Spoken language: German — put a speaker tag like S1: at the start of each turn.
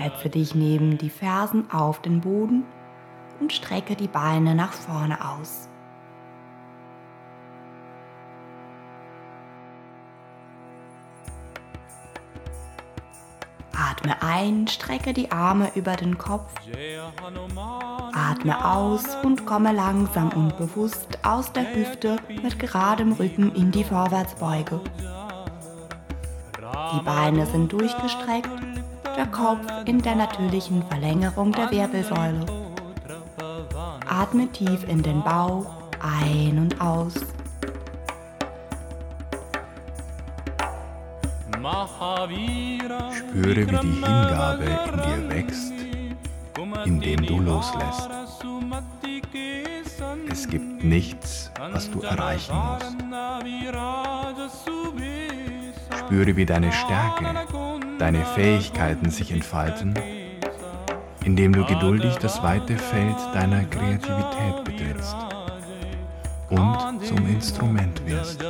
S1: Setze dich neben die Fersen auf den Boden und strecke die Beine nach vorne aus. Atme ein, strecke die Arme über den Kopf. Atme aus und komme langsam und bewusst aus der Hüfte mit geradem Rücken in die Vorwärtsbeuge. Die Beine sind durchgestreckt, der Kopf in der natürlichen Verlängerung der Wirbelsäule. Atme tief in den Bauch ein und aus.
S2: Spüre, wie die Hingabe in dir wächst, indem du loslässt. Es gibt nichts, was du erreichen musst. Spüre, wie deine Stärke, deine Fähigkeiten sich entfalten, indem du geduldig das weite Feld deiner Kreativität betrittst und zum Instrument wirst.